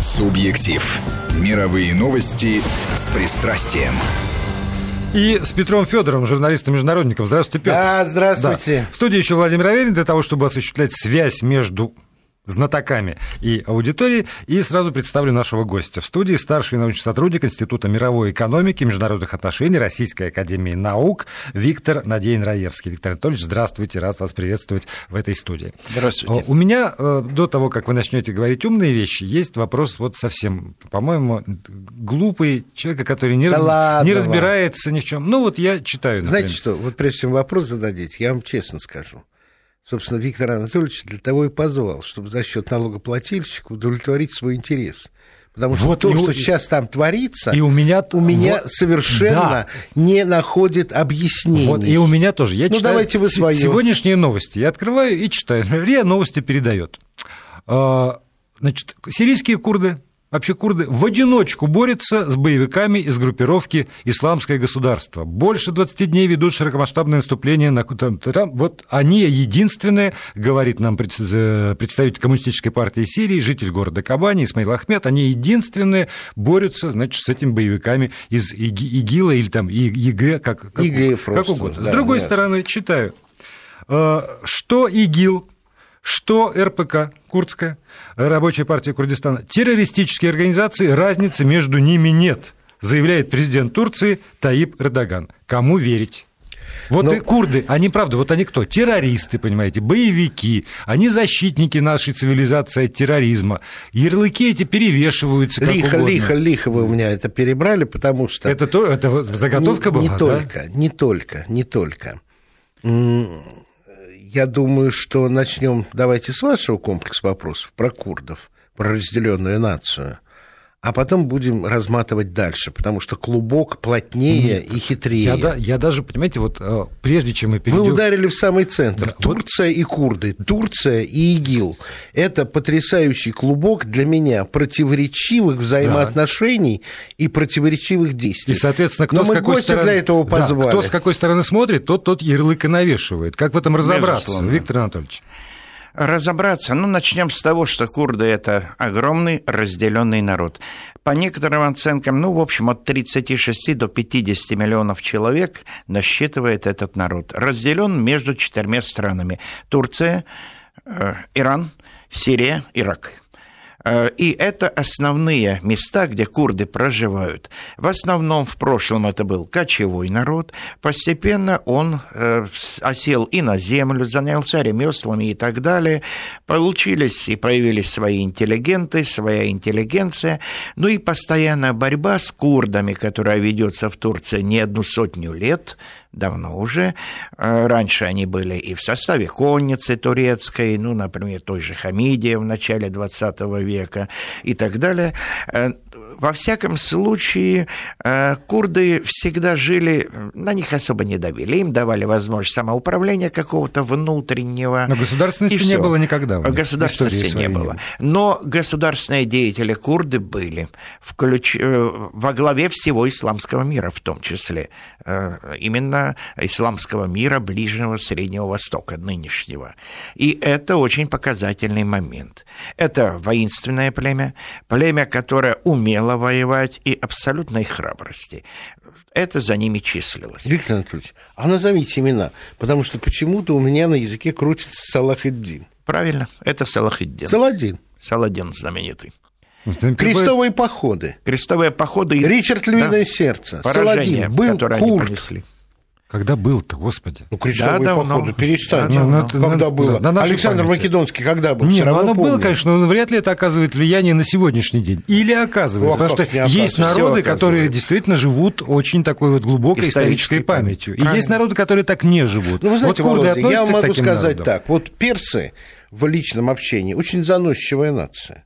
Субъектив. Мировые новости с пристрастием. И с Петром Федоровым, журналистом-международником. Здравствуйте, Петр. Да, здравствуйте. Да. В студии еще Владимир Аверин для того, чтобы осуществлять связь между знатоками и аудиторией. И сразу представлю нашего гостя. В студии старший научный сотрудник Института мировой экономики и международных отношений Российской Академии Наук Виктор Надеин Раевский. Виктор Анатольевич, здравствуйте, рад вас приветствовать в этой студии. Здравствуйте. У меня э, до того, как вы начнете говорить умные вещи, есть вопрос вот совсем, по-моему, глупый человека, который не, да раз... ладно, не разбирается ни в чем. Ну вот я читаю. Например. Знаете что, вот прежде чем вопрос зададите, я вам честно скажу. Собственно, Виктор Анатольевич для того и позвал, чтобы за счет налогоплательщика удовлетворить свой интерес. Потому что вот то, что у... сейчас там творится, и у меня, у меня вот, совершенно да. не находит объяснений. Вот, и у меня тоже. Я ну, читаю давайте вы свое. Сегодняшние новости. Я открываю и читаю. РИА новости передает. А, значит, сирийские курды Вообще курды в одиночку борются с боевиками из группировки «Исламское государство». Больше 20 дней ведут широкомасштабное наступление на... Вот они единственные, говорит нам представитель Коммунистической партии Сирии, житель города Кабани, Исмаил Ахмед, они единственные борются, значит, с этими боевиками из ИГИЛа или там ИГ, как, как, ИГ как просто, угодно. Да, с другой нет. стороны, читаю, э, что ИГИЛ что РПК, Курдская, Рабочая партия Курдистана, террористические организации, разницы между ними нет, заявляет президент Турции Таип Эрдоган. Кому верить? Вот Но... и курды, они, правда, вот они кто? Террористы, понимаете, боевики, они защитники нашей цивилизации от терроризма. Ярлыки эти перевешиваются как Лихо, угодно. лихо, лихо вы у меня это перебрали, потому что... Это, то, это заготовка не, была, Не да? только, не только, не только я думаю, что начнем, давайте с вашего комплекса вопросов про курдов, про разделенную нацию а потом будем разматывать дальше, потому что клубок плотнее Нет, и хитрее. Я, я даже, понимаете, вот э, прежде чем мы перейдем... Вы ударили в самый центр. Да, Турция вот... и курды, Турция и ИГИЛ. Это потрясающий клубок для меня противоречивых взаимоотношений да. и противоречивых действий. И, соответственно, кто Но с мы какой стороны... для этого позвали. Да, кто с какой стороны смотрит, тот тот ярлык и навешивает. Как в этом разобраться, Безусловно. Виктор Анатольевич? Разобраться. Ну, начнем с того, что курды – это огромный разделенный народ. По некоторым оценкам, ну, в общем, от 36 до 50 миллионов человек насчитывает этот народ. Разделен между четырьмя странами. Турция, э, Иран, Сирия, Ирак. Э, и это основные места, где курды проживают. В основном в прошлом это был кочевой народ. Постепенно он э, осел и на землю, занялся ремеслами и так далее. Получились и появились свои интеллигенты, своя интеллигенция. Ну и постоянная борьба с курдами, которая ведется в Турции не одну сотню лет – давно уже. Э, раньше они были и в составе конницы турецкой, ну, например, той же Хамидия в начале 20 века и так далее. Э, во всяком случае, э, курды всегда жили, на них особо не давили. Им давали возможность самоуправления какого-то внутреннего. Но государственности не было никогда. Государственности не было. Но государственные деятели курды были включ... во главе всего исламского мира в том числе. Именно исламского мира Ближнего Среднего Востока нынешнего. И это очень показательный момент. Это воинственное племя, племя, которое умело воевать и абсолютной храбрости. Это за ними числилось. Виктор Анатольевич, а назовите имена, потому что почему-то у меня на языке крутится Салахиддин. Правильно, это Салахиддин. Саладин. Саладин знаменитый. Крестовые походы. Крестовые походы. Ричард Львиное да. сердце. Поражение, Саладин. Был которое Курт. они понесли. Когда был-то, господи? Ну, крестовые да, походы, перестаньте. Да, ну, когда на, было? На Александр памяти. Македонский когда был? Нет, ну, оно помню. было, конечно, но вряд ли это оказывает влияние на сегодняшний день. Или оказывает, ну, а потому что есть народы, которые действительно живут очень такой вот глубокой исторической, исторической памятью. Правильно. И есть народы, которые так не живут. Ну, вы знаете, вот Володя, я могу сказать народам. так. Вот персы в личном общении очень заносчивая нация.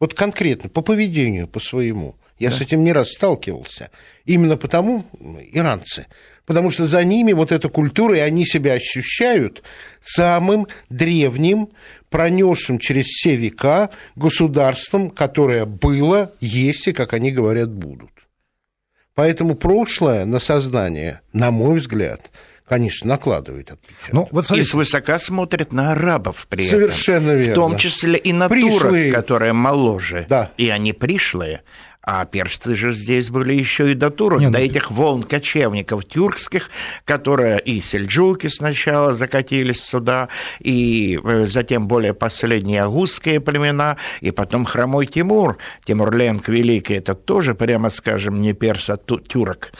Вот конкретно, по поведению, по своему. Я да. с этим не раз сталкивался. Именно потому иранцы – потому что за ними вот эта культура, и они себя ощущают самым древним, пронесшим через все века государством, которое было, есть и, как они говорят, будут. Поэтому прошлое на создание, на мой взгляд, конечно, накладывает отпечаток. Ну, вот смотрите. и свысока смотрят на арабов при Совершенно этом. верно. В том числе и на пришлые. турок, которые моложе. Да. И они пришлые. А персты же здесь были еще и до турок, Нет, до ну... этих волн кочевников тюркских, которые и сельджуки сначала закатились сюда, и э, затем более последние агузские племена, и потом хромой Тимур, Тимурленк Великий, это тоже, прямо скажем, не перс, а тюрок.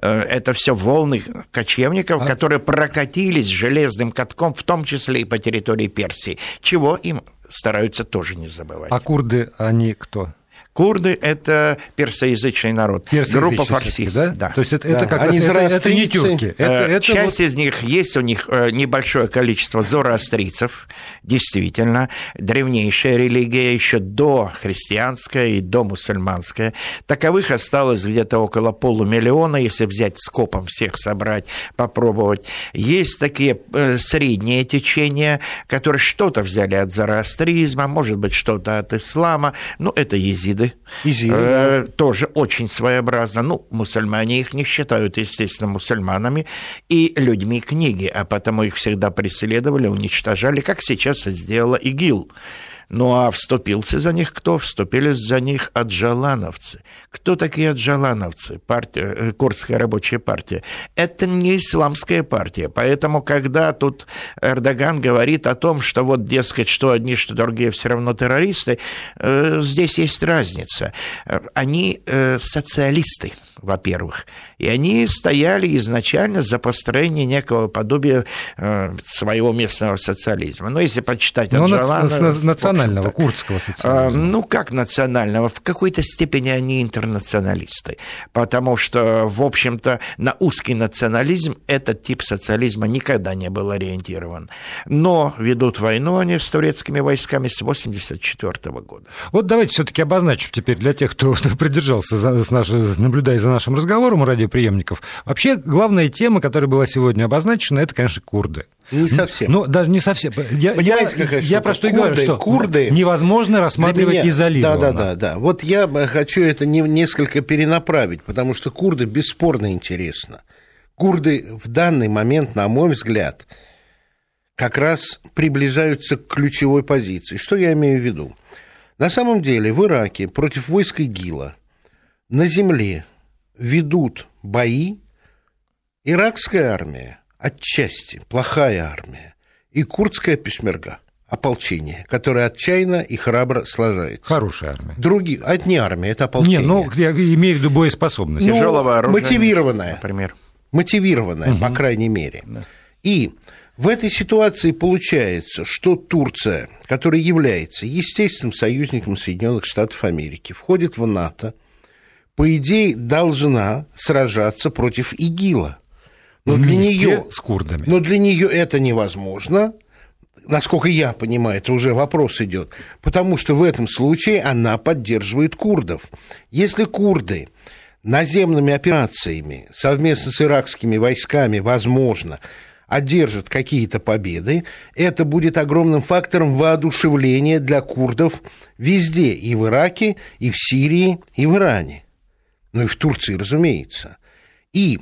Э, это все волны кочевников, а... которые прокатились железным катком, в том числе и по территории Персии, чего им стараются тоже не забывать. А курды, они кто? Курды – это персоязычный народ. Группа фарси. Да? да? То есть это, да. это как Они раз, это, это не тюрки. Это, э, это Часть вот... из них, есть у них э, небольшое количество зороастрийцев, действительно. Древнейшая религия, еще до христианская и до мусульманская. Таковых осталось где-то около полумиллиона, если взять скопом всех собрать, попробовать. Есть такие э, средние течения, которые что-то взяли от зороастризма, может быть, что-то от ислама. Ну, это езиды езиды. Езиды, э, да. Тоже очень своеобразно. Ну, мусульмане их не считают, естественно, мусульманами и людьми книги, а потому их всегда преследовали, уничтожали, как сейчас сделала ИГИЛ. Ну а вступился за них кто? Вступили за них аджалановцы. Кто такие аджалановцы? Партия, э, Курдская рабочая партия. Это не исламская партия. Поэтому, когда тут Эрдоган говорит о том, что вот, дескать, что одни, что другие все равно террористы, э, здесь есть разница. Они э, социалисты во-первых. И они стояли изначально за построение некого подобия э, своего местного социализма. Но если почитать Но Аджалана... национального, курдского социализма. Э, ну, как национального? В какой-то степени они интернационалисты. Потому что, в общем-то, на узкий национализм этот тип социализма никогда не был ориентирован. Но ведут войну они с турецкими войсками с 1984 года. Вот давайте все-таки обозначим теперь для тех, кто придержался, за, наблюдая за нашим разговором у радиоприемников. Вообще, главная тема, которая была сегодня обозначена, это, конечно, курды. Не совсем. Ну, даже не совсем. Я, Понимаете, я, какая я про что и говорю, что курды невозможно рассматривать меня, изолированно. Да, да, да, да. Вот я хочу это не, несколько перенаправить, потому что курды бесспорно интересно. Курды в данный момент, на мой взгляд, как раз приближаются к ключевой позиции. Что я имею в виду? На самом деле в Ираке против войск ИГИЛа на земле ведут бои иракская армия, отчасти плохая армия, и курдская пешмерга, ополчение, которое отчаянно и храбро сложается. Хорошая армия. Другие, а это не армия, это ополчение. Не, ну, я имею в виду боеспособность. Ну, Тяжелого оружия. Мотивированная. Например. Мотивированная, угу. по крайней мере. Да. И в этой ситуации получается, что Турция, которая является естественным союзником Соединенных Штатов Америки, входит в НАТО, по идее, должна сражаться против ИГИЛа. Но для нее, с курдами. Но для нее это невозможно. Насколько я понимаю, это уже вопрос идет. Потому что в этом случае она поддерживает курдов. Если курды наземными операциями совместно с иракскими войсками, возможно, одержат какие-то победы, это будет огромным фактором воодушевления для курдов везде, и в Ираке, и в Сирии, и в Иране ну и в Турции, разумеется. И,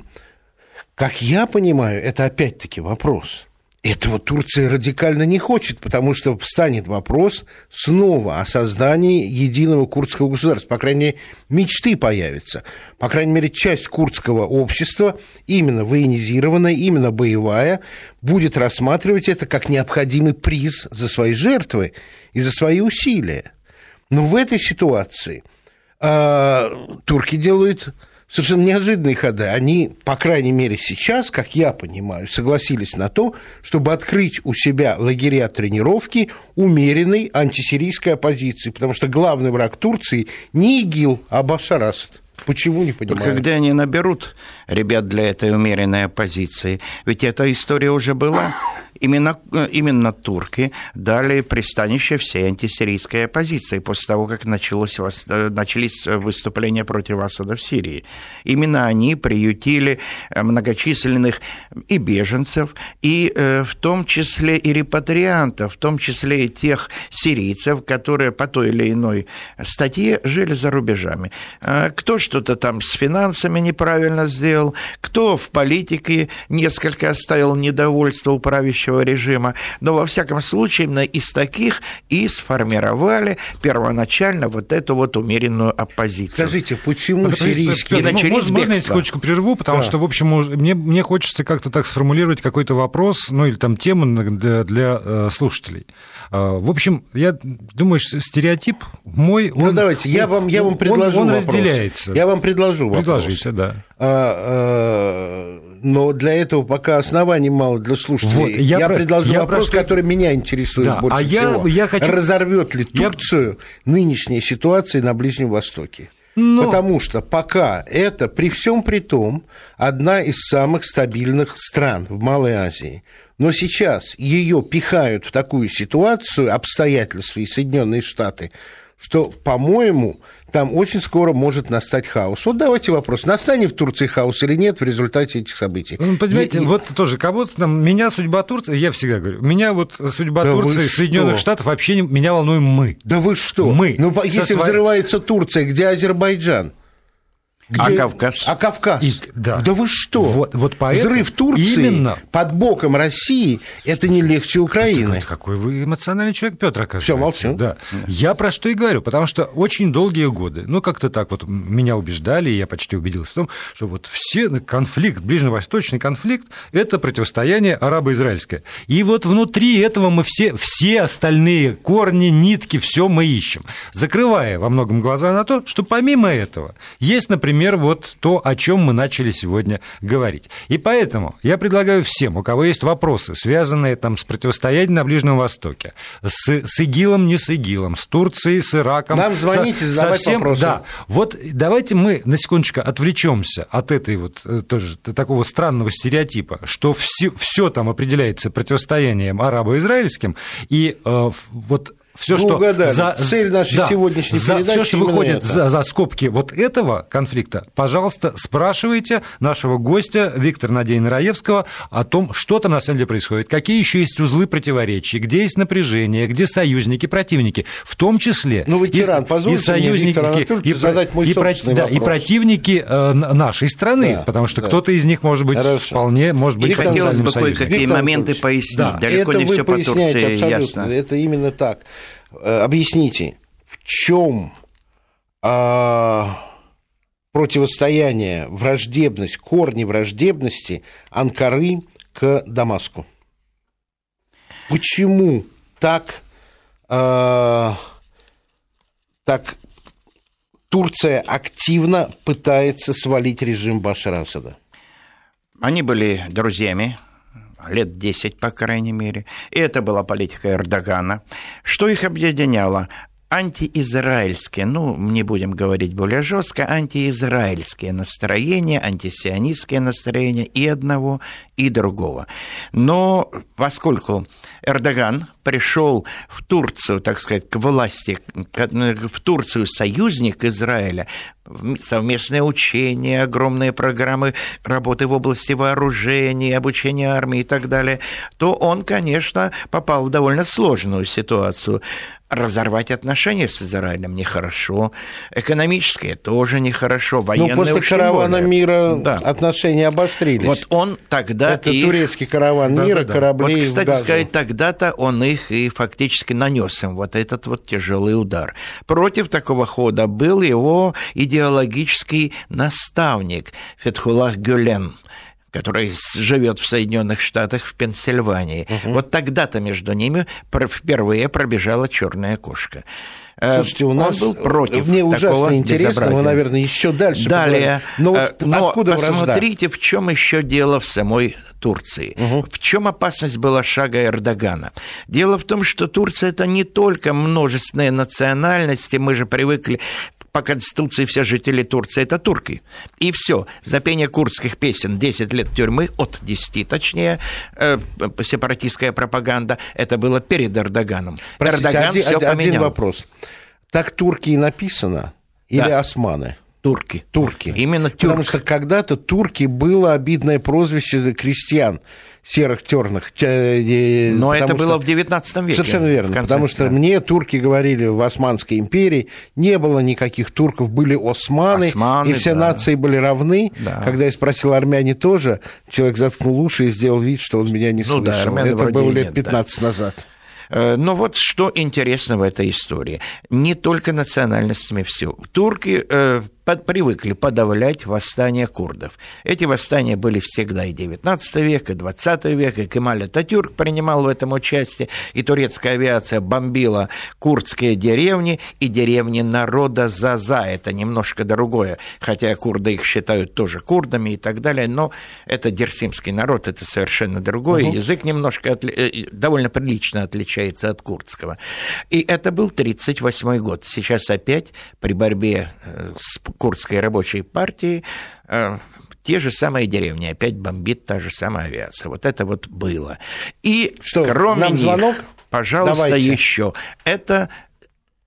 как я понимаю, это опять-таки вопрос. Этого Турция радикально не хочет, потому что встанет вопрос снова о создании единого курдского государства. По крайней мере, мечты появятся. По крайней мере, часть курдского общества, именно военизированная, именно боевая, будет рассматривать это как необходимый приз за свои жертвы и за свои усилия. Но в этой ситуации – а, турки делают совершенно неожиданные ходы. Они, по крайней мере, сейчас, как я понимаю, согласились на то, чтобы открыть у себя лагеря тренировки умеренной антисирийской оппозиции, потому что главный враг Турции не ИГИЛ, а Башар Асад. Почему не понимаю? Когда они наберут ребят для этой умеренной оппозиции, ведь эта история уже была. Именно, э, именно турки дали пристанище всей антисирийской оппозиции после того, как началось, э, начались выступления против Асада в Сирии. Именно они приютили многочисленных и беженцев, и в том числе и репатриантов, в том числе и тех сирийцев, которые по той или иной статье жили за рубежами. Кто что-то там с финансами неправильно сделал, кто в политике несколько оставил недовольство у правящего режима, но во всяком случае именно из таких и сформировали первоначально вот эту вот умеренную оппозицию. Скажите, почему ну, сирийские... И начались можно, можно я секундочку прерву, потому да. что, в общем, мне, мне хочется как-то так сформулировать какой-то вопрос, ну или там тему для, для э, слушателей. Э, в общем, я думаю, стереотип мой... Ну, он, давайте, я вам, я вам предложу Он, он вопрос. разделяется. Я вам предложу вопрос. Предложите, да. А, а, но для этого пока оснований мало для слушателей. Вот, я, я про, предложу я вопрос, про... который меня интересует да, больше а всего. Я, я хочу... Разорвет ли Турцию я... нынешняя ситуация на Ближнем Востоке? Но... Потому что пока это, при всем при том, одна из самых стабильных стран в Малой Азии. Но сейчас ее пихают в такую ситуацию, обстоятельства и Соединенные Штаты, что, по-моему, там очень скоро может настать хаос. Вот давайте вопрос, настанет в Турции хаос или нет в результате этих событий? Ну, понимаете, я, вот тоже кого-то там, меня судьба Турции, я всегда говорю, меня вот судьба да Турции, Соединенных Штатов вообще не, меня волнуем мы. Да вы что? Мы. Ну, если сво... взрывается Турция, где Азербайджан? Где... А Кавказ? А Кавказ? И, да. да вы что? Вот, вот поэтому Взрыв Турции именно... под боком России – это не легче Украины. Это, какой вы эмоциональный человек, Петр, оказывается. Все, молчу. Да. Я про что и говорю, потому что очень долгие годы, ну, как-то так вот меня убеждали, и я почти убедился в том, что вот все конфликт, ближневосточный конфликт – это противостояние арабо-израильское. И вот внутри этого мы все, все остальные корни, нитки, все мы ищем, закрывая во многом глаза на то, что помимо этого есть, например, например, вот то, о чем мы начали сегодня говорить. И поэтому я предлагаю всем, у кого есть вопросы, связанные там с противостоянием на Ближнем Востоке, с, с ИГИЛом, не с ИГИЛом, с Турцией, с Ираком. Нам звоните, задавайте совсем, вопросы. Да, вот давайте мы на секундочку отвлечемся от этой вот э, тоже такого странного стереотипа, что все, все там определяется противостоянием арабо-израильским, и э, вот все, что угадали. за цель нашей да, сегодняшней за, передачи все, что выходит за, за скобки вот этого конфликта, пожалуйста, спрашивайте нашего гостя Виктора Надеяна Раевского о том, что там на самом деле происходит, какие еще есть узлы противоречий, где есть напряжение, где союзники, противники, в том числе ну, ветеран, и, и союзники, и, задать мой и, да, и противники э, нашей страны, да, потому что да. кто-то из них может быть Хорошо. вполне может быть. И хотелось бы кое-какие моменты пояснить. Да. Далеко это не все по Турции ясно. Это именно так. Э, объясните, в чем а, противостояние, враждебность, корни враждебности Анкары к Дамаску? Почему так, а, так Турция активно пытается свалить режим Башара Асада? Они были друзьями лет 10, по крайней мере. И это была политика Эрдогана. Что их объединяло? Антиизраильские, ну, не будем говорить более жестко, антиизраильские настроения, антисионистские настроения и одного, и другого. Но поскольку Эрдоган пришел в Турцию, так сказать, к власти, в Турцию союзник Израиля, совместные учения, огромные программы работы в области вооружений, обучения армии и так далее, то он, конечно, попал в довольно сложную ситуацию разорвать отношения с Израилем нехорошо, экономические тоже нехорошо, военные Ну, после каравана более. мира да. отношения обострились. Вот он тогда Это их... турецкий караван да, мира, да, да. корабли Вот, кстати сказать, тогда-то он их и фактически нанес им вот этот вот тяжелый удар. Против такого хода был его идеологический наставник Фетхулах Гюлен – который живет в Соединенных Штатах, в Пенсильвании. Угу. Вот тогда-то между ними впервые пробежала черная кошка. Э, Слушайте, у нас был против мне ужасно интересно, мы, наверное, еще дальше. Далее, но, вот э, но откуда посмотрите, вражда? в чем еще дело в самой Турции. Угу. В чем опасность была шага Эрдогана? Дело в том, что Турция это не только множественные национальности, мы же привыкли по Конституции все жители Турции – это турки. И все. За пение курдских песен 10 лет тюрьмы, от 10 точнее, э, сепаратистская пропаганда, это было перед Эрдоганом. Простите, Эрдоган один, все поменял. Один вопрос. Так турки и написано? Или да. османы? Турки. Турки. Именно турки. Потому что когда-то турки было обидное прозвище крестьян серых терных. Э, Но это было в 19 веке. Совершенно верно. Конце, потому что да. мне турки говорили в Османской империи, не было никаких турков, были османы, Османы и все да. нации были равны. Да. Когда я спросил армяне тоже, человек заткнул уши и сделал вид, что он меня не ну, слышал. Да, это было лет 15 нет, назад. Э, но вот что интересно в этой истории. Не только национальностями все. Турки э, под, привыкли подавлять восстания курдов. Эти восстания были всегда и 19 век, и 20 век, и Кемаль Ататюрк принимал в этом участие, и турецкая авиация бомбила курдские деревни и деревни народа Заза. Это немножко другое, хотя курды их считают тоже курдами и так далее, но это дерсимский народ, это совершенно другое. Угу. Язык немножко отли... Э, довольно прилично отличается от курдского. И это был 1938 год. Сейчас опять при борьбе э, с курдской рабочей партии э, те же самые деревни, опять бомбит та же самая авиация. Вот это вот было. И Что, кроме нам них, звонок? пожалуйста, Давайте. еще. Это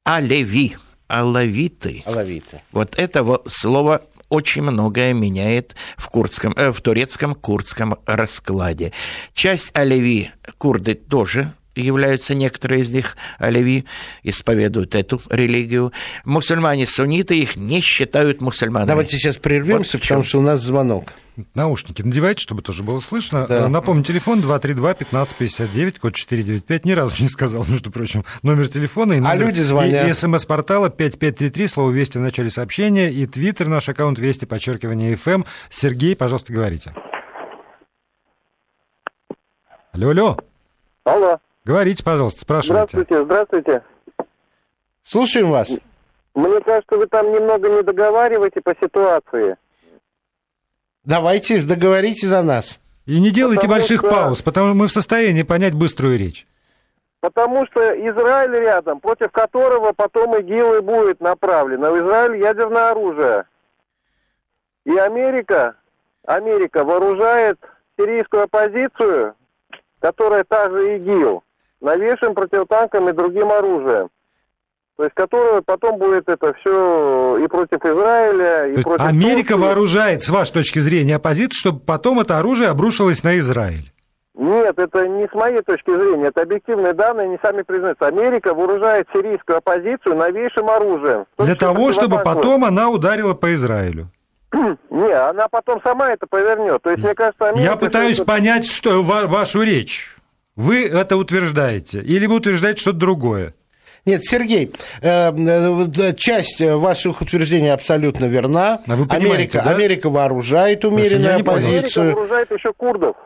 алеви, алавиты. Алавиты. Вот это вот слово очень многое меняет в, курдском, э, в турецком курдском раскладе. Часть алеви курды тоже являются некоторые из них, алеви, исповедуют эту религию. Мусульмане-сунниты их не считают мусульманами. Давайте сейчас прервемся, вот потому что у нас звонок. Наушники надевайте, чтобы тоже было слышно. Да. Напомню, телефон 232-1559, код 495. Ни разу не сказал, между прочим, номер телефона и а номер... А люди звонят. И, и смс-портала 5533, слово «Вести» в начале сообщения, и твиттер, наш аккаунт «Вести», подчеркивание «ФМ». Эм». Сергей, пожалуйста, говорите. Алло, алло. Алло. Говорите, пожалуйста, спрашивайте. Здравствуйте, здравствуйте. Слушаем вас. Мне кажется, вы там немного не договариваете по ситуации. Давайте, договорите за нас. И не делайте потому больших что... пауз, потому что мы в состоянии понять быструю речь. Потому что Израиль рядом, против которого потом ИГИЛ и будет направлено. В Израиль ядерное оружие. И Америка, Америка вооружает сирийскую оппозицию, которая также ИГИЛ новейшим противотанкам и другим оружием. То есть, которое потом будет это все и против Израиля, и То против... Америка Турции. вооружает, с вашей точки зрения, оппозицию, чтобы потом это оружие обрушилось на Израиль. Нет, это не с моей точки зрения, это объективные данные, они сами признаются. Америка вооружает сирийскую оппозицию новейшим оружием. Для того, чтобы потом она ударила по Израилю. Не, она потом сама это повернет. То есть, мне кажется, Америка... Я пытаюсь понять, что вашу речь. Вы это утверждаете? Или вы утверждаете что-то другое? Нет, Сергей, э, э, часть ваших утверждений абсолютно верна. А вы Америка, да? Америка вооружает умеренную оппозицию. Америка вооружает еще курдов.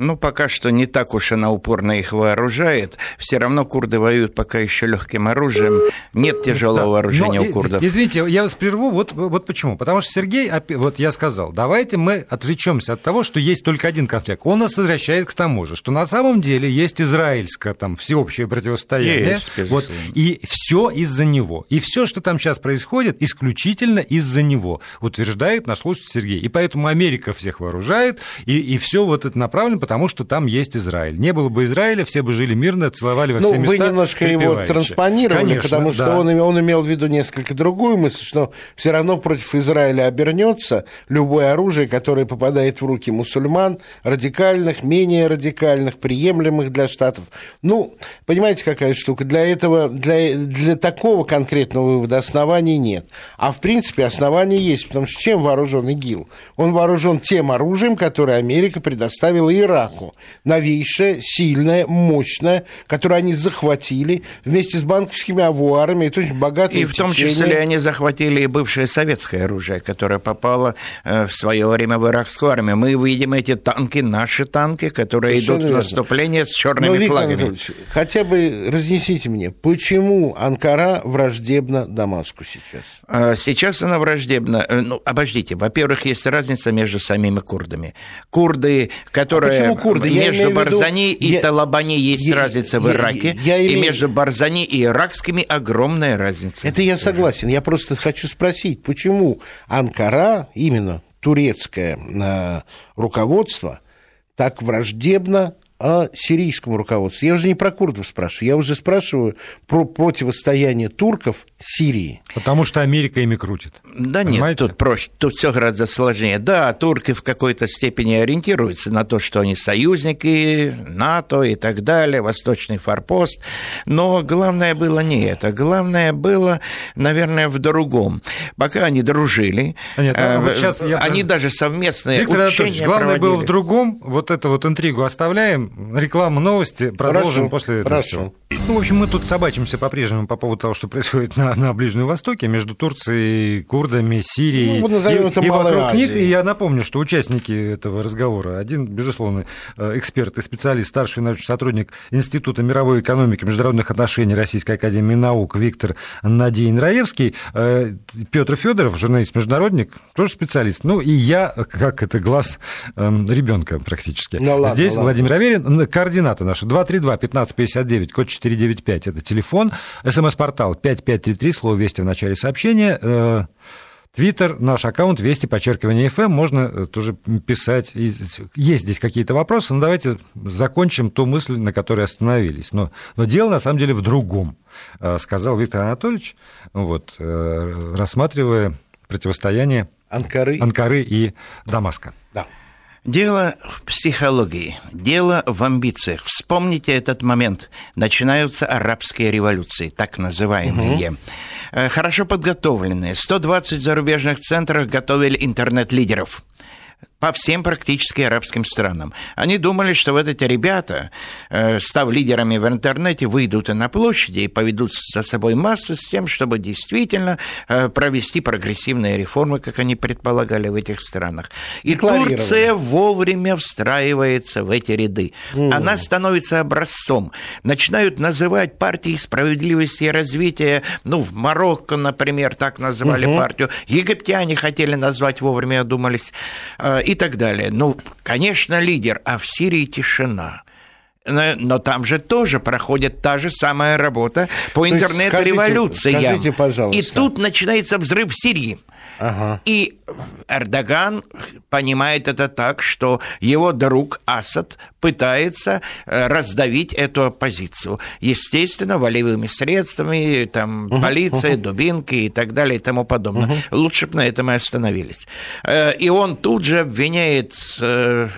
Ну, пока что не так уж она упорно их вооружает. Все равно курды воюют пока еще легким оружием. Нет тяжелого вооружения Но, у курдов. Извините, я вас прерву. Вот, вот почему. Потому что Сергей, вот я сказал, давайте мы отвлечемся от того, что есть только один конфликт. Он нас возвращает к тому же, что на самом деле есть израильское там всеобщее противостояние. Есть, вот, и все из-за него. И все, что там сейчас происходит, исключительно из-за него, утверждает наш слушатель Сергей. И поэтому Америка всех вооружает, и, и все вот это направлено потому что там есть Израиль. Не было бы Израиля, все бы жили мирно, целовали во ну, все места. Ну, вы немножко его транспонировали, Конечно, потому что да. он, он имел в виду несколько другую мысль, что все равно против Израиля обернется любое оружие, которое попадает в руки мусульман, радикальных, менее радикальных, приемлемых для Штатов. Ну, понимаете, какая штука? Для этого, для, для такого конкретного вывода оснований нет. А в принципе основания есть, потому что чем вооружен ИГИЛ? Он вооружен тем оружием, которое Америка предоставила Ирану Ираку. Новейшее, сильное, мощное, которое они захватили вместе с банковскими авуарами. Это очень богатое И в том числе они захватили и бывшее советское оружие, которое попало э, в свое время в иракскую армию. Мы видим эти танки, наши танки, которые Совершенно идут в наступление с черными Но, флагами. хотя бы разнесите мне, почему Анкара враждебна Дамаску сейчас? А, сейчас она враждебна. Э, ну, обождите. Во-первых, есть разница между самими курдами. Курды, которые почему курды? Между Барзани виду... и я... Талабани есть я... разница в Ираке, я, я, я и между Барзани и иракскими огромная разница. Это я согласен. Я просто хочу спросить, почему Анкара, именно турецкое э, руководство, так враждебно о сирийском руководстве. Я уже не про курдов спрашиваю, я уже спрашиваю про противостояние турков Сирии. Потому что Америка ими крутит. Да Понимаете? нет, тут проще, тут все гораздо сложнее. Да, турки в какой-то степени ориентируются на то, что они союзники НАТО и так далее, восточный форпост, но главное было не это. Главное было, наверное, в другом. Пока они дружили, а нет, а вот сейчас я они прям... даже совместные Виктор учения главное проводили. было в другом, вот эту вот интригу оставляем, рекламу, новости продолжим хорошо, после этого. Хорошо. Ну, в общем, мы тут собачимся по-прежнему по поводу того, что происходит на, на Ближнем Востоке, между Турцией, курдами, Сирией ну, вот и, и вокруг них. И я напомню, что участники этого разговора, один, безусловно, э, эксперт и специалист, старший научный сотрудник Института мировой экономики, международных отношений Российской Академии Наук Виктор Надеин Раевский, э, Петр Федоров, журналист-международник, тоже специалист. Ну, и я, как это глаз эм, ребенка практически. Ну, ладно, Здесь ладно. Владимир Аверин, координаты наши 232-1559, код 495, это телефон, смс-портал 5533, слово «Вести» в начале сообщения, э, Твиттер, наш аккаунт Вести, подчеркивание FM, можно э, тоже писать. Есть здесь какие-то вопросы, но давайте закончим ту мысль, на которой остановились. Но, но дело на самом деле в другом, э, сказал Виктор Анатольевич, вот, рассматривая противостояние Анкары, Анкары и Дамаска. Да. Дело в психологии, дело в амбициях. Вспомните этот момент. Начинаются арабские революции, так называемые. Угу. Хорошо подготовленные. 120 зарубежных центров готовили интернет-лидеров по всем практически арабским странам. Они думали, что вот эти ребята, э, став лидерами в интернете, выйдут и на площади и поведут за собой массу с тем, чтобы действительно э, провести прогрессивные реформы, как они предполагали в этих странах. И Турция вовремя встраивается в эти ряды. Mm. Она становится образцом. Начинают называть партии справедливости и развития, ну, в Марокко, например, так называли mm-hmm. партию. Египтяне хотели назвать, вовремя одумались. Э, и так далее. Ну, конечно, лидер, а в Сирии тишина. Но там же тоже проходит та же самая работа по интернет-революции. Скажите, скажите, пожалуйста. И тут начинается взрыв в Сирии. Ага. И Эрдоган понимает это так, что его друг Асад пытается э, раздавить эту оппозицию. Естественно, волевыми средствами, там, uh-huh, полиция, uh-huh. дубинки и так далее и тому подобное. Uh-huh. Лучше бы на этом и остановились. Э, и он тут же обвиняет, э,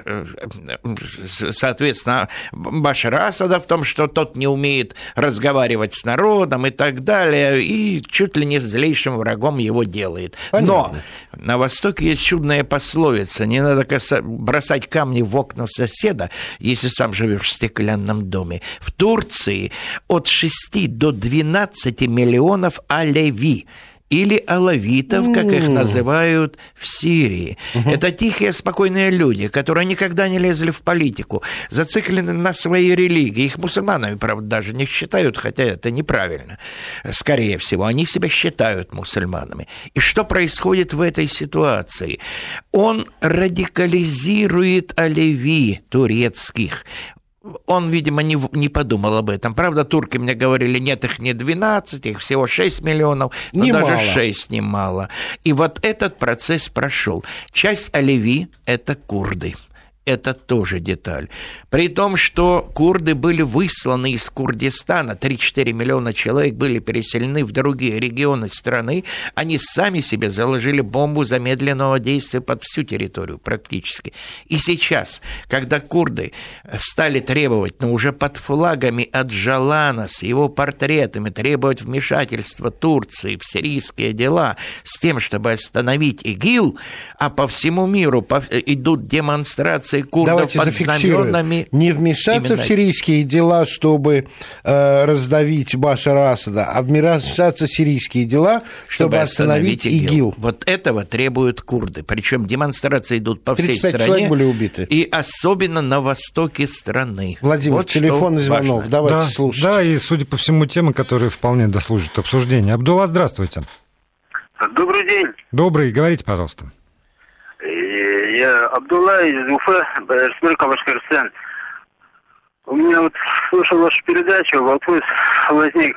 соответственно, Башара Асада в том, что тот не умеет разговаривать с народом и так далее, и чуть ли не злейшим врагом его делает. Понятно. Но на Востоке есть чудная пословица, не надо бросать камни в окна соседа, если сам живешь в стеклянном доме. В Турции от 6 до 12 миллионов алеви или алавитов, как их называют в Сирии. Угу. Это тихие, спокойные люди, которые никогда не лезли в политику, зациклены на своей религии. Их мусульманами, правда, даже не считают, хотя это неправильно. Скорее всего, они себя считают мусульманами. И что происходит в этой ситуации? Он радикализирует алеви турецких он, видимо, не, не подумал об этом. Правда, турки мне говорили, нет, их не 12, их всего 6 миллионов, но не даже мало. 6 немало. И вот этот процесс прошел. Часть Оливи – это курды это тоже деталь. При том, что курды были высланы из Курдистана, 3-4 миллиона человек были переселены в другие регионы страны, они сами себе заложили бомбу замедленного действия под всю территорию практически. И сейчас, когда курды стали требовать, но уже под флагами от Жалана с его портретами, требовать вмешательства Турции в сирийские дела с тем, чтобы остановить ИГИЛ, а по всему миру идут демонстрации позиции курдов Давайте под знаменами... Не вмешаться именно... в сирийские дела, чтобы э, раздавить Башара Асада, а вмешаться в сирийские дела, чтобы, чтобы остановить, остановить ИГИЛ. ИГИЛ. Вот этого требуют курды. Причем демонстрации идут по всей стране. человек были убиты. И особенно на востоке страны. Владимир, вот телефонный звонок. Важно. Давайте да, слушать. Да, и судя по всему, темы, которые вполне дослужат обсуждения. Абдулла, здравствуйте. Добрый день. Добрый, говорите, пожалуйста. Я Абдулла из Уфы, Республика Башкортостан. У меня вот слушал вашу передачу, вопрос возник.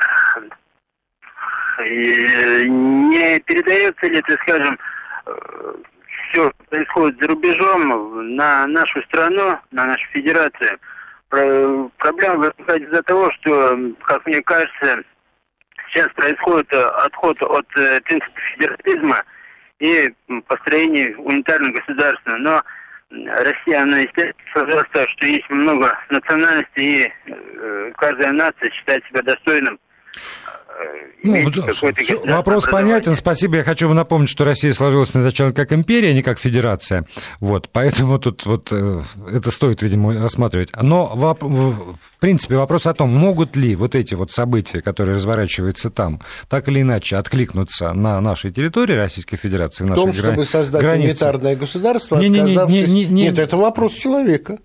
И не передается ли, так скажем, все происходит за рубежом на нашу страну, на нашу федерацию? Проблема возникает из-за того, что, как мне кажется, сейчас происходит отход от э, принципа федерализма и построение унитарного государства. Но Россия, она, естественно, что есть много национальностей, и э, каждая нация считает себя достойным ну, вопрос понятен. Спасибо. Я хочу вам напомнить, что Россия сложилась изначально как империя, а не как федерация. Вот, поэтому тут вот э, это стоит, видимо, рассматривать. Но, в принципе, вопрос о том, могут ли вот эти вот события, которые разворачиваются там, так или иначе откликнуться на нашей территории Российской Федерации, в, том, чтобы создать границы. унитарное государство, не, отказавшись... Не, не, не, не, Нет, это вопрос человека.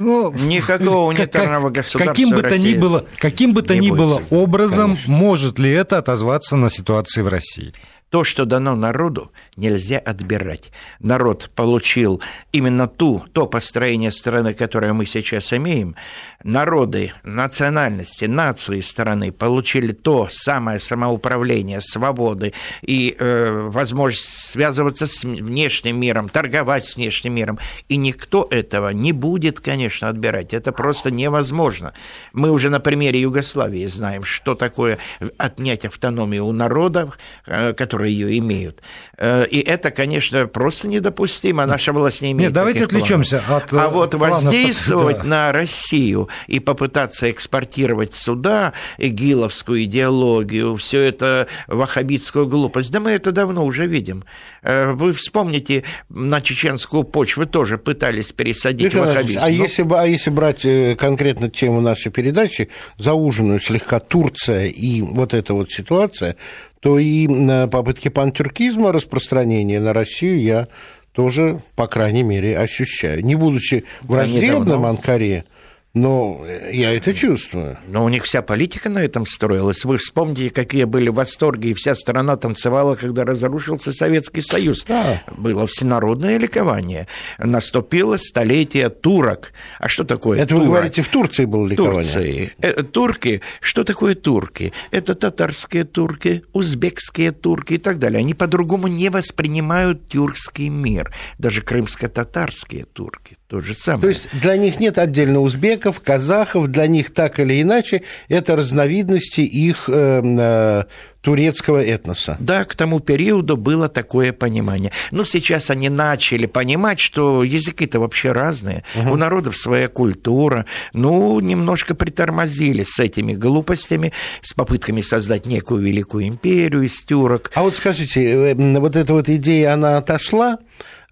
Ну, Никакого унитарного как, государства каким бы то ни было, каким бы то ни было образом, конечно. может ли это отозваться на ситуации в России? То, что дано народу, нельзя отбирать. Народ получил именно ту, то построение страны, которое мы сейчас имеем. Народы, национальности, нации страны получили то самое самоуправление, свободы и э, возможность связываться с внешним миром, торговать с внешним миром. И никто этого не будет, конечно, отбирать. Это просто невозможно. Мы уже на примере Югославии знаем, что такое отнять автономию у народов, э, которые ее имеют. Э, и это, конечно, просто недопустимо. Наша власть не имеет Нет, давайте отвлечемся от А вот воздействовать да. на Россию и попытаться экспортировать сюда игиловскую идеологию, все это ваххабитскую глупость, да мы это давно уже видим. Э, вы вспомните, на чеченскую почву тоже пытались пересадить Виктор ваххабизм. А, но... если, а если брать э, конкретно тему нашей передачи, зауженную слегка Турция и вот эта вот ситуация, то и попытки пантюркизма распространения на Россию я тоже, по крайней мере, ощущаю. Не будучи враждебным Анкаре, но я это чувствую. Но у них вся политика на этом строилась. Вы вспомните, какие были восторги, и вся страна танцевала, когда разрушился Советский Союз. Да. Было всенародное ликование. Наступило столетие турок. А что такое Это турок? вы говорите, в Турции было ликование? Турции. Э, турки. Что такое турки? Это татарские турки, узбекские турки и так далее. Они по-другому не воспринимают тюркский мир. Даже крымско-татарские турки. То же самое. То есть для них нет отдельно узбеков, казахов, для них так или иначе это разновидности их э, э, турецкого этноса. Да, к тому периоду было такое понимание. Но сейчас они начали понимать, что языки-то вообще разные, угу. у народов своя культура. Ну, немножко притормозили с этими глупостями, с попытками создать некую великую империю из тюрок. А вот скажите, э, вот эта вот идея, она отошла?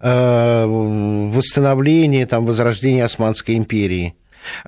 Э, восстановление, там, возрождение Османской империи?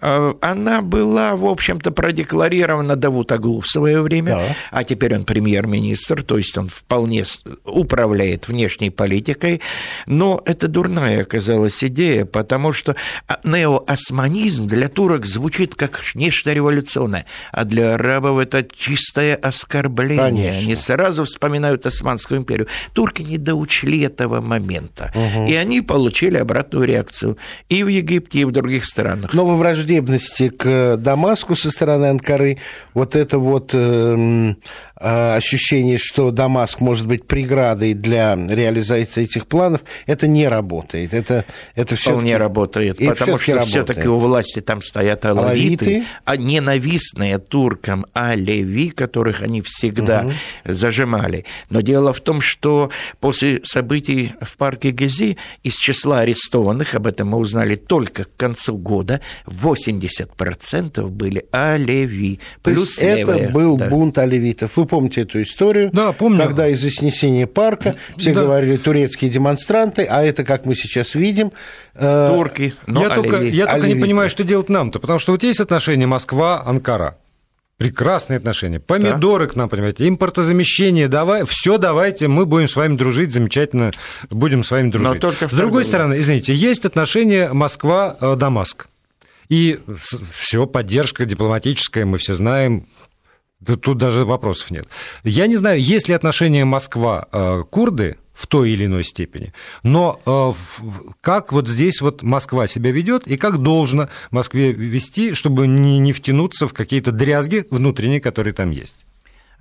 Э, она была, в общем-то, продекларирована Давутоглу в свое время, да. а теперь он премьер-министр, то есть он вполне управляет внешней политикой, но это дурная оказалась идея, потому что а, неоосманизм для турок звучит как нечто революционное, а для арабов это чистое оскорбление. Конечно. Они сразу вспоминают Османскую империю. Турки не доучли этого момента, угу. и они получили обратную реакцию и в Египте, и в других странах. Но враждебности к Дамаску со стороны Анкары, вот это вот э, Э, ощущение, что Дамаск может быть преградой для реализации этих планов, это не работает. Это, это Вполне работает, потому что все-таки у власти там стоят алавиты, алавиты, а ненавистные туркам алеви, которых они всегда угу. зажимали. Но дело в том, что после событий в парке Гези из числа арестованных, об этом мы узнали только к концу года, 80% были алеви. Плюс левые, это был да. бунт алевитов. Вы помните эту историю? Да, помню. Когда из-за снесения парка все да. говорили турецкие демонстранты, а это, как мы сейчас видим... Э... Турки, но Я только, я только не понимаю, что делать нам-то, потому что вот есть отношения Москва-Анкара. Прекрасные отношения. Помидоры да. к нам, понимаете, импортозамещение, давай, все давайте, мы будем с вами дружить, замечательно будем с вами дружить. Но только с другой стороны, извините, есть отношения Москва-Дамаск. И все, поддержка дипломатическая, мы все знаем, Тут даже вопросов нет. Я не знаю, есть ли отношения Москва-курды в той или иной степени. Но э, как вот здесь вот Москва себя ведет и как должно Москве вести, чтобы не, не втянуться в какие-то дрязги внутренние, которые там есть?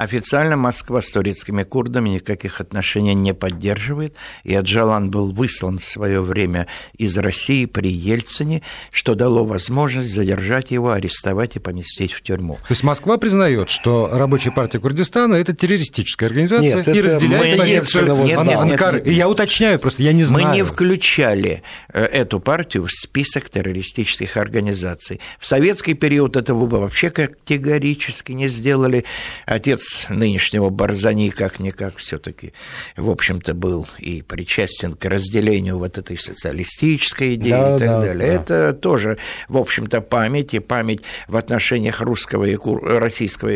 Официально Москва с турецкими курдами никаких отношений не поддерживает, и Аджалан был выслан в свое время из России при Ельцине, что дало возможность задержать его, арестовать и поместить в тюрьму. То есть Москва признает, что Рабочая партия Курдистана – это террористическая организация нет, и разделяет позицию нет, нет, Анкары. Нет, Я уточняю, просто я не знаю. Мы не включали э, эту партию в список террористических организаций. В советский период этого бы вообще категорически не сделали. Отец нынешнего Барзани как-никак все-таки, в общем-то, был и причастен к разделению вот этой социалистической идеи да, и так да, далее. Да. Это тоже, в общем-то, память и память в отношениях русского и кур... российского,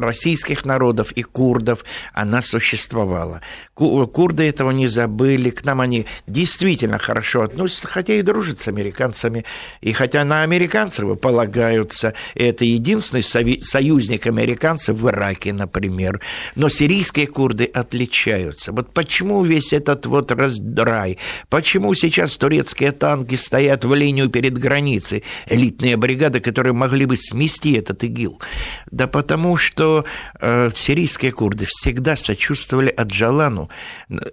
российских народов и курдов, она существовала. Курды этого не забыли, к нам они действительно хорошо относятся, хотя и дружат с американцами, и хотя на американцев полагаются, это единственный союзник американцев в Ираке, ираке, например. Но сирийские курды отличаются. Вот почему весь этот вот раздрай? Почему сейчас турецкие танки стоят в линию перед границей? Элитные бригады, которые могли бы смести этот ИГИЛ. Да потому что э, сирийские курды всегда сочувствовали Аджалану.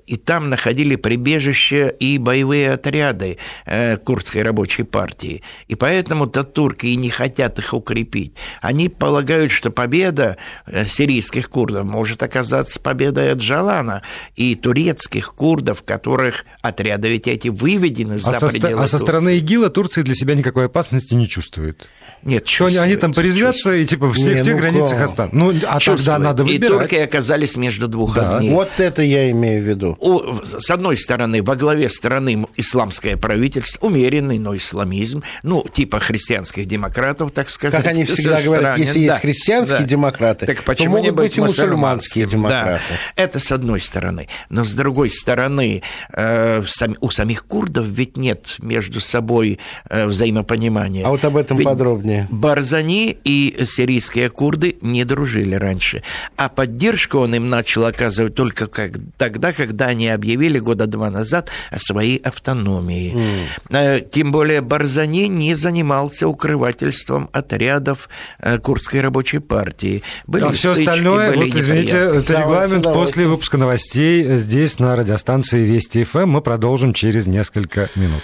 И там находили прибежище и боевые отряды э, курдской рабочей партии. И поэтому-то турки и не хотят их укрепить. Они полагают, что победа э, сирийских курдов может оказаться победой Аджалана и турецких курдов, которых отряды ведь эти выведены за а пределы А со стороны ИГИЛа Турция для себя никакой опасности не чувствует? Нет, что они, они там порезвятся и типа все не, в тех ну, границах останутся. Ну, а чувствует. тогда надо выбирать. И турки оказались между двух да. огней. Вот это я имею в виду. У, с одной стороны, во главе страны исламское правительство, умеренный, но исламизм, ну, типа христианских демократов, так сказать. Как они всегда говорят, если да. есть христианские да. демократы, так почему то могут быть и мусульманские демократы. Да. Это с одной стороны. Но с другой стороны, э, у самих курдов ведь нет между собой э, взаимопонимания. А вот об этом ведь подробнее. Барзани и сирийские курды не дружили раньше. А поддержку он им начал оказывать только как, тогда, когда они объявили года два назад о своей автономии. Mm. Тем более Барзани не занимался укрывательством отрядов э, курдской рабочей партии. Были а все остальное, были вот, извините, это регламент давайте. после выпуска новостей здесь на радиостанции Вести ФМ. Мы продолжим через несколько минут.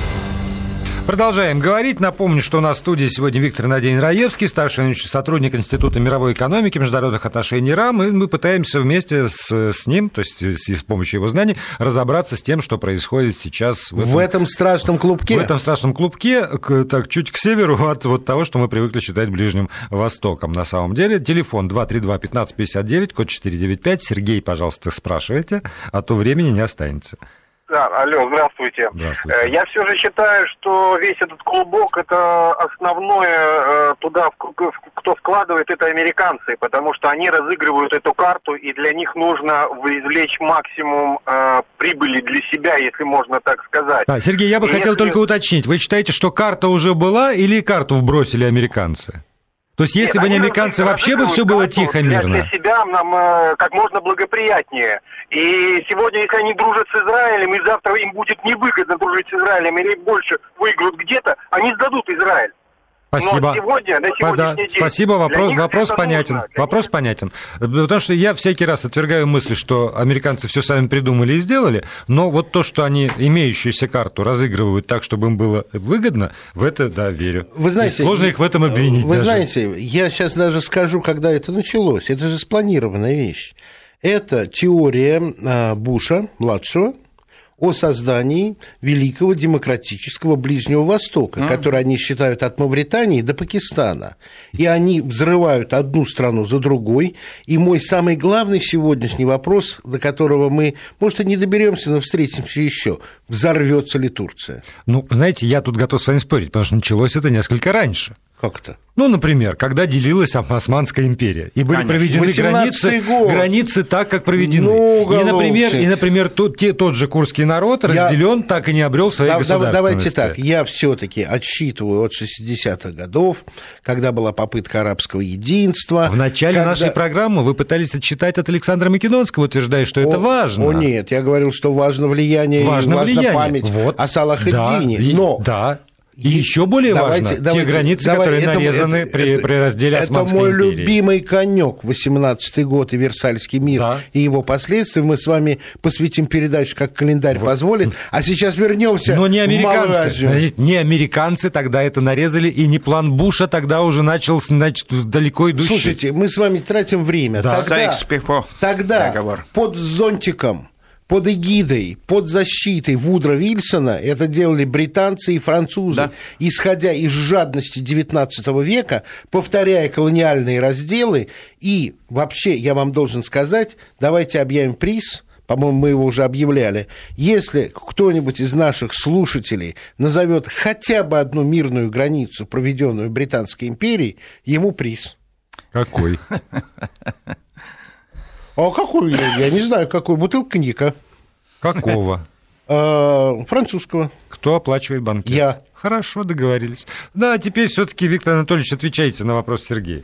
Продолжаем говорить. Напомню, что у нас в студии сегодня Виктор Надень Раевский, старший научный сотрудник Института мировой экономики, международных отношений РАМ, и мы пытаемся вместе с, с ним, то есть с, с помощью его знаний, разобраться с тем, что происходит сейчас в этом, в этом страшном клубке. В этом страшном клубке, к, так, чуть к северу от вот того, что мы привыкли считать Ближним Востоком на самом деле. Телефон 232-1559, код 495. Сергей, пожалуйста, спрашивайте, а то времени не останется. Да, алло, здравствуйте. здравствуйте. Э, я все же считаю, что весь этот клубок это основное э, туда, кто вкладывает, это американцы, потому что они разыгрывают эту карту, и для них нужно извлечь максимум э, прибыли для себя, если можно так сказать. Да, Сергей, я бы и хотел если... только уточнить, вы считаете, что карта уже была или карту вбросили американцы? То есть, если Нет, бы не американцы, вообще бы все было тихо, мирно? Для себя нам э, как можно благоприятнее. И сегодня, если они дружат с Израилем, и завтра им будет невыгодно дружить с Израилем, или больше выиграют где-то, они сдадут Израиль. Спасибо. Но сегодня, на да, день, спасибо, вопрос, вопрос понятен. Нужно, вопрос понятен. Потому что я всякий раз отвергаю мысль, что американцы все сами придумали и сделали, но вот то, что они имеющуюся карту разыгрывают так, чтобы им было выгодно, в это, да, верю. Вы знаете, и сложно их в этом обвинить. Вы даже. знаете, я сейчас даже скажу, когда это началось. Это же спланированная вещь. Это теория а, Буша, младшего, о создании великого демократического Ближнего Востока, а. который они считают от Мавритании до Пакистана. И они взрывают одну страну за другой. И мой самый главный сегодняшний вопрос, до которого мы, может, и не доберемся, но встретимся еще. Взорвется ли Турция? Ну, знаете, я тут готов с вами спорить, потому что началось это несколько раньше. Как это? Ну, например, когда делилась Османская империя, и были Конечно. проведены границы, границы так, как проведены. Ну, и, например, и, например тот, те, тот же курский народ разделен, я... так и не обрел своей да, государственности. Давайте так, я все-таки отсчитываю от 60-х годов, когда была попытка арабского единства. В начале когда... нашей программы вы пытались отчитать от Александра Македонского, утверждая, что о, это важно. О, нет, я говорил, что важно влияние, важно, важно влияние. память вот. о Салахаддине. Да, но да. И еще более давайте, важно, давайте, те границы, давай, которые это, нарезаны это, при, это, при разделе Османской Это мой империи. любимый конек, 18 год и Версальский мир, да. и его последствия. Мы с вами посвятим передачу, как календарь вот. позволит. А сейчас вернемся Но не американцы. Не американцы тогда это нарезали, и не план Буша тогда уже начал, значит, далеко идущий. Слушайте, мы с вами тратим время. Да. Тогда, тогда под зонтиком под эгидой, под защитой Вудра Вильсона это делали британцы и французы, да. исходя из жадности XIX века, повторяя колониальные разделы. И вообще, я вам должен сказать, давайте объявим приз – по-моему, мы его уже объявляли, если кто-нибудь из наших слушателей назовет хотя бы одну мирную границу, проведенную Британской империей, ему приз. Какой? А какой? Я не знаю, какой. Бутылка коньяка. Какого? А, французского. Кто оплачивает банкет? Я. Хорошо, договорились. Да, теперь все-таки, Виктор Анатольевич, отвечайте на вопрос Сергея.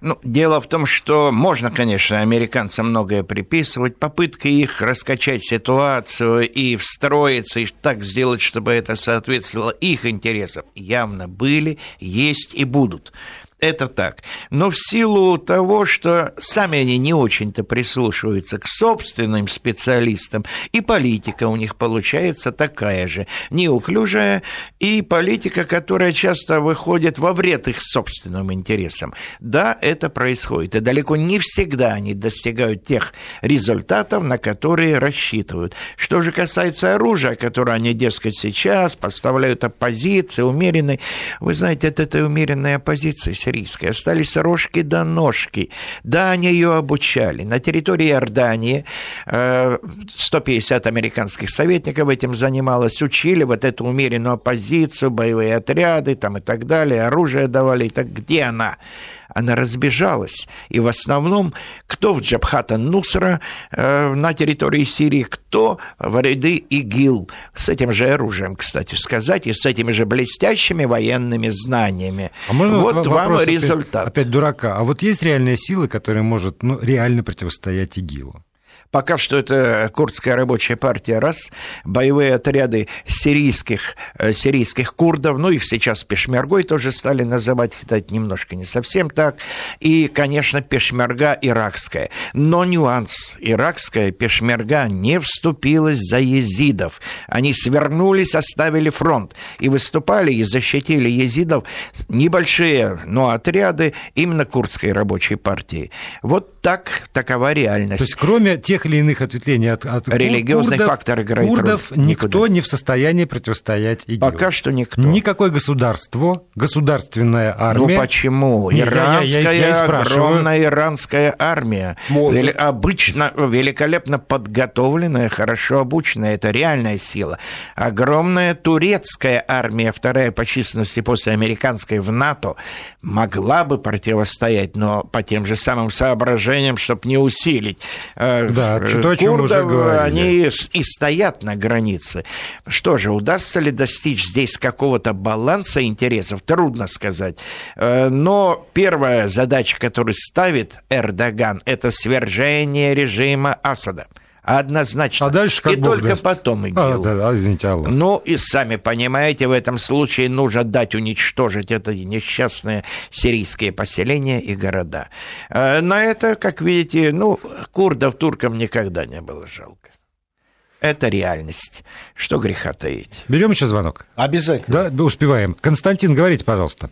Ну, дело в том, что можно, конечно, американцам многое приписывать. Попытка их раскачать ситуацию и встроиться, и так сделать, чтобы это соответствовало их интересам, явно были, есть и будут. Это так. Но в силу того, что сами они не очень-то прислушиваются к собственным специалистам, и политика у них получается такая же, неуклюжая, и политика, которая часто выходит во вред их собственным интересам. Да, это происходит, и далеко не всегда они достигают тех результатов, на которые рассчитывают. Что же касается оружия, которое они, дескать, сейчас поставляют оппозиции, умеренной, вы знаете, от этой умеренной оппозиции сирийской остались рожки до ножки. Да, они ее обучали. На территории Иордании 150 э, американских советников этим занималось, учили вот эту умеренную оппозицию, боевые отряды там и так далее, оружие давали. И так где она? Она разбежалась. И в основном, кто в Джабхата Нусра э, на территории Сирии, кто в ряды ИГИЛ. С этим же оружием, кстати сказать, и с этими же блестящими военными знаниями. А можно вот вам результат. Опять, опять дурака. А вот есть реальная сила, которая может ну, реально противостоять ИГИЛу? Пока что это курдская рабочая партия, раз, боевые отряды сирийских, э, сирийских курдов, ну, их сейчас пешмергой тоже стали называть, хотя это немножко не совсем так, и, конечно, пешмерга иракская. Но нюанс, иракская пешмерга не вступилась за езидов. Они свернулись, оставили фронт и выступали и защитили езидов небольшие, но отряды именно курдской рабочей партии. Вот так, такова реальность. То есть, кроме тех тех или иных ответвлений от, от Религиозный курдов, фактор играет курдов роль. никто никуда. не в состоянии противостоять ИГИЛу. Пока что никто. Никакое государство, государственная армия. Ну почему? Не, иранская, я, я, я огромная иранская армия. Вели, обычно, великолепно подготовленная, хорошо обученная. Это реальная сила. Огромная турецкая армия, вторая по численности после американской в НАТО, могла бы противостоять, но по тем же самым соображениям, чтобы не усилить. Э, да, да, то, о чем курдов, уже они и стоят на границе. Что же, удастся ли достичь здесь какого-то баланса интересов? Трудно сказать. Э, но первая задача, которую ставит Эрдоган, это свержение режима Асада. Однозначно. А дальше как И Бог только даст. потом ИГИЛ. А, да, извините, Аллах. Ну, и сами понимаете, в этом случае нужно дать уничтожить это несчастные сирийские поселения и города. Э, на это, как видите, ну, курдов туркам никогда не было жалко. Это реальность. Что греха таить. Берем еще звонок? Обязательно. Да, успеваем. Константин, говорите, пожалуйста.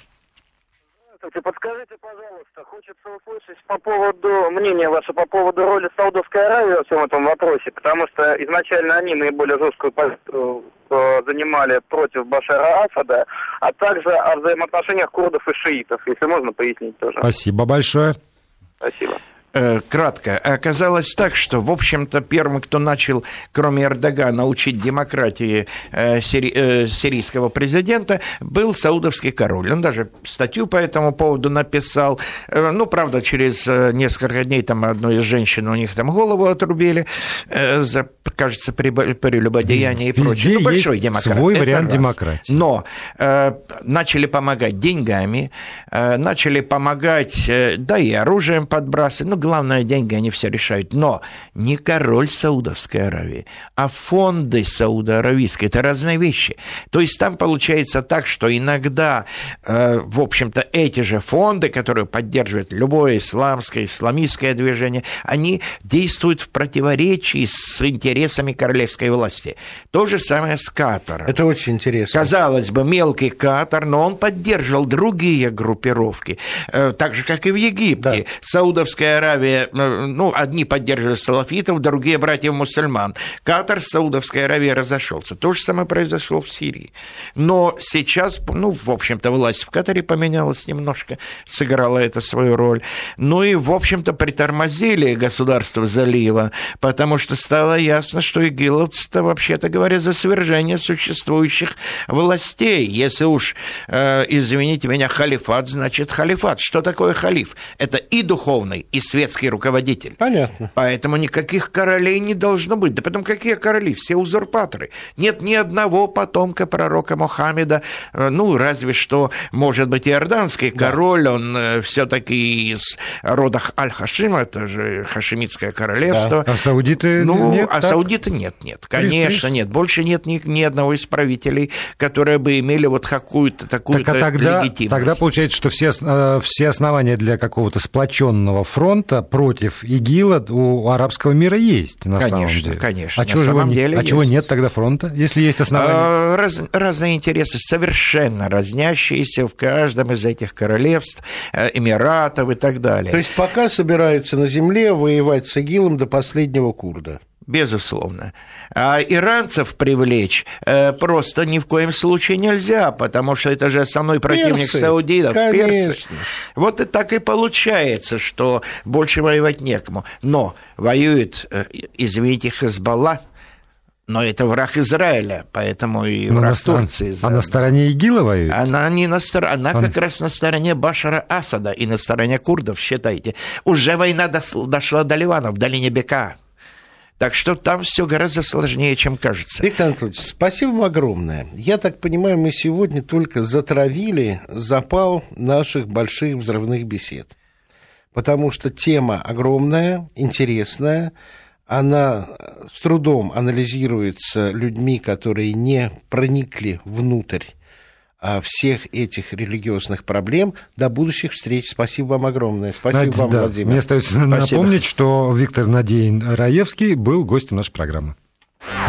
Здравствуйте, подскажите, пожалуйста, хочется услышать по поводу, мнения ваше по поводу роли Саудовской Аравии во всем этом вопросе, потому что изначально они наиболее жесткую позицию э, занимали против Башара Асада, а также о взаимоотношениях курдов и шиитов, если можно пояснить тоже. Спасибо большое. Спасибо. Э, кратко. Оказалось так, что, в общем-то, первым, кто начал, кроме Эрдогана, учить демократии э, сири- э, сирийского президента, был саудовский король. Он даже статью по этому поводу написал. Ну, правда, через несколько дней там одной из женщин у них там голову отрубили за, кажется, прелюбодеяние и прочее. Ну, большой демократ. свой вариант раз. демократии. Но э, начали помогать деньгами, э, начали помогать, э, да и оружием подбрасывать. Ну, главное, деньги, они все решают. Но не король Саудовской Аравии, а фонды Саудо-Аравийской. Это разные вещи. То есть там получается так, что иногда, э, в общем-то, эти же фонды, которые поддерживают любое исламское, исламистское движение, они действуют в противоречии с интересами королевской власти. То же самое с Катаром. Это очень интересно. Казалось бы, мелкий Катар, но он поддерживал другие группировки. Э, так же, как и в Египте. Да. Саудовская Аравия Аравия, э, ну, одни поддерживали салафитов, другие братьев мусульман. Катар с Саудовской разошелся. То же самое произошло в Сирии. Но сейчас, ну, в общем-то, власть в Катаре поменялась немножко, сыграла это свою роль. Ну и, в общем-то, притормозили государство залива, потому что стало ясно, что игиловцы-то, вообще-то говоря, за свержение существующих властей. Если уж, э, извините меня, халифат, значит халифат. Что такое халиф? Это и духовный, и светский светский руководитель. Понятно. Поэтому никаких королей не должно быть. Да потом какие короли? Все узурпаторы. Нет ни одного потомка пророка Мухаммеда, э, ну, разве что, может быть, иорданский да. король, он э, все-таки из рода Аль-Хашима, это же Хашимитское королевство. Да. А саудиты ну, нет? А так? саудиты нет, нет, конечно, нет. Больше нет ни, ни одного из правителей, которые бы имели вот какую-то такую так, а тогда, легитимность. Тогда получается, что все, э, все основания для какого-то сплоченного фронта против ИГИЛа у арабского мира есть, на конечно, самом деле. Конечно, а чего, же самом деле а чего нет тогда фронта, если есть основания? А, раз, разные интересы, совершенно разнящиеся в каждом из этих королевств, э, Эмиратов и так далее. То есть пока собираются на земле воевать с ИГИЛом до последнего курда? Безусловно. А иранцев привлечь э, просто ни в коем случае нельзя, потому что это же основной противник персы, саудитов, конечно. персы. Вот и так и получается, что больше воевать некому. Но воюет, э, извините, Хезбалла, но это враг Израиля, поэтому и Но враг на, Турции. А на стороне ИГИЛа воюет? Она, не на стор... Она Он... как раз на стороне Башара Асада и на стороне курдов, считайте. Уже война дошла до Ливана, в долине Бека. Так что там все гораздо сложнее, чем кажется. Виктор Анатольевич, спасибо вам огромное. Я так понимаю, мы сегодня только затравили запал наших больших взрывных бесед. Потому что тема огромная, интересная, она с трудом анализируется людьми, которые не проникли внутрь всех этих религиозных проблем. До будущих встреч. Спасибо вам огромное. Спасибо Надь, вам, да. Владимир. Мне остается Спасибо. напомнить, что Виктор Надеин Раевский был гостем нашей программы.